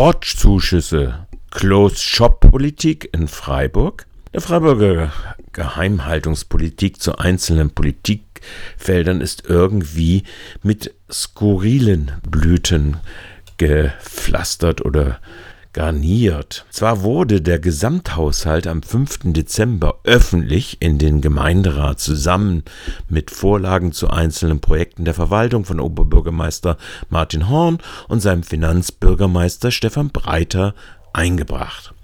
Sportzuschüsse, Closed-Shop-Politik in Freiburg, der Freiburger Geheimhaltungspolitik zu einzelnen Politikfeldern ist irgendwie mit skurrilen Blüten gepflastert oder garniert. Zwar wurde der Gesamthaushalt am 5. Dezember öffentlich in den Gemeinderat zusammen mit Vorlagen zu einzelnen Projekten der Verwaltung von Oberbürgermeister Martin Horn und seinem Finanzbürgermeister Stefan Breiter eingebracht.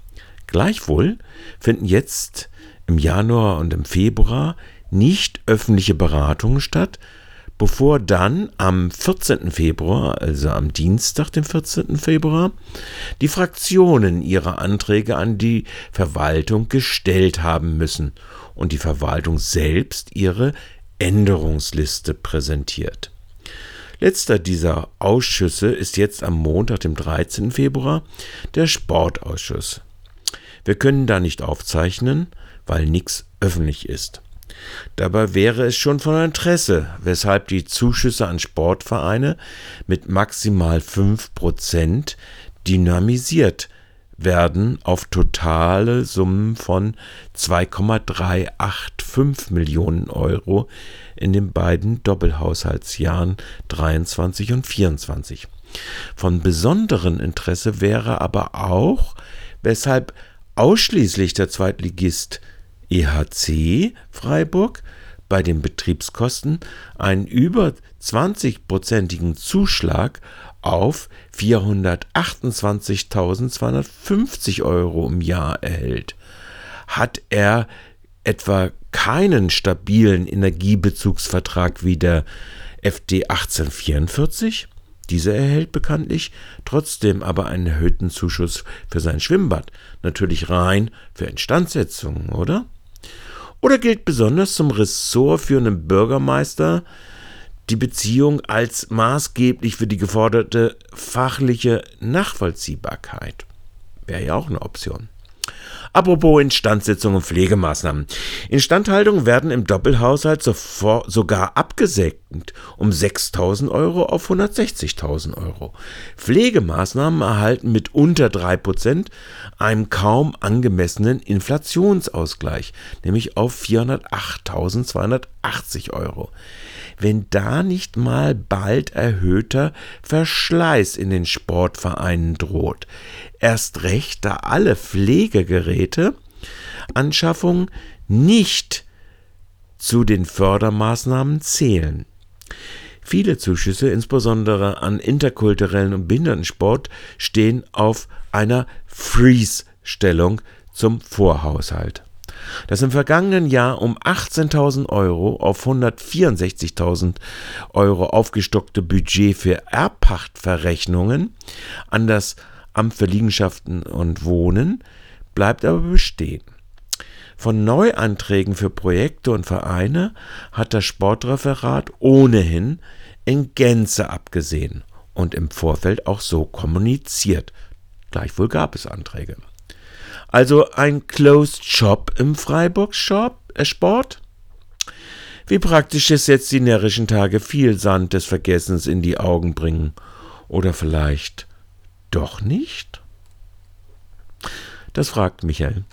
Gleichwohl finden jetzt im Januar und im Februar nicht öffentliche Beratungen statt, bevor dann am 14. Februar, also am Dienstag, dem 14. Februar, die Fraktionen ihre Anträge an die Verwaltung gestellt haben müssen und die Verwaltung selbst ihre Änderungsliste präsentiert. Letzter dieser Ausschüsse ist jetzt am Montag, dem 13. Februar, der Sportausschuss. Wir können da nicht aufzeichnen, weil nichts öffentlich ist. Dabei wäre es schon von Interesse, weshalb die Zuschüsse an Sportvereine mit maximal 5% dynamisiert werden auf totale Summen von 2,385 Millionen Euro in den beiden Doppelhaushaltsjahren 23 und 24. Von besonderem Interesse wäre aber auch, weshalb ausschließlich der Zweitligist EHC Freiburg bei den Betriebskosten einen über 20-prozentigen Zuschlag auf 428.250 Euro im Jahr erhält. Hat er etwa keinen stabilen Energiebezugsvertrag wie der FD 1844? Dieser erhält bekanntlich trotzdem aber einen erhöhten Zuschuss für sein Schwimmbad, natürlich rein für Instandsetzungen, oder? Oder gilt besonders zum ressortführenden Bürgermeister die Beziehung als maßgeblich für die geforderte fachliche Nachvollziehbarkeit? Wäre ja auch eine Option. Apropos Instandsetzung und Pflegemaßnahmen. Instandhaltungen werden im Doppelhaushalt sogar abgesenkt um 6.000 Euro auf 160.000 Euro. Pflegemaßnahmen erhalten mit unter 3% einen kaum angemessenen Inflationsausgleich, nämlich auf 408.280 Euro wenn da nicht mal bald erhöhter Verschleiß in den Sportvereinen droht. Erst recht, da alle Pflegegeräte Anschaffung nicht zu den Fördermaßnahmen zählen. Viele Zuschüsse, insbesondere an interkulturellen und Behindertensport, stehen auf einer Freeze-Stellung zum Vorhaushalt. Das im vergangenen Jahr um 18.000 Euro auf 164.000 Euro aufgestockte Budget für Erbpachtverrechnungen an das Amt für Liegenschaften und Wohnen bleibt aber bestehen. Von Neuanträgen für Projekte und Vereine hat das Sportreferat ohnehin in Gänze abgesehen und im Vorfeld auch so kommuniziert. Gleichwohl gab es Anträge. Also ein Closed Shop im Freiburg Shop, äh Sport? Wie praktisch ist jetzt die närrischen Tage viel Sand des Vergessens in die Augen bringen. Oder vielleicht doch nicht? Das fragt Michael.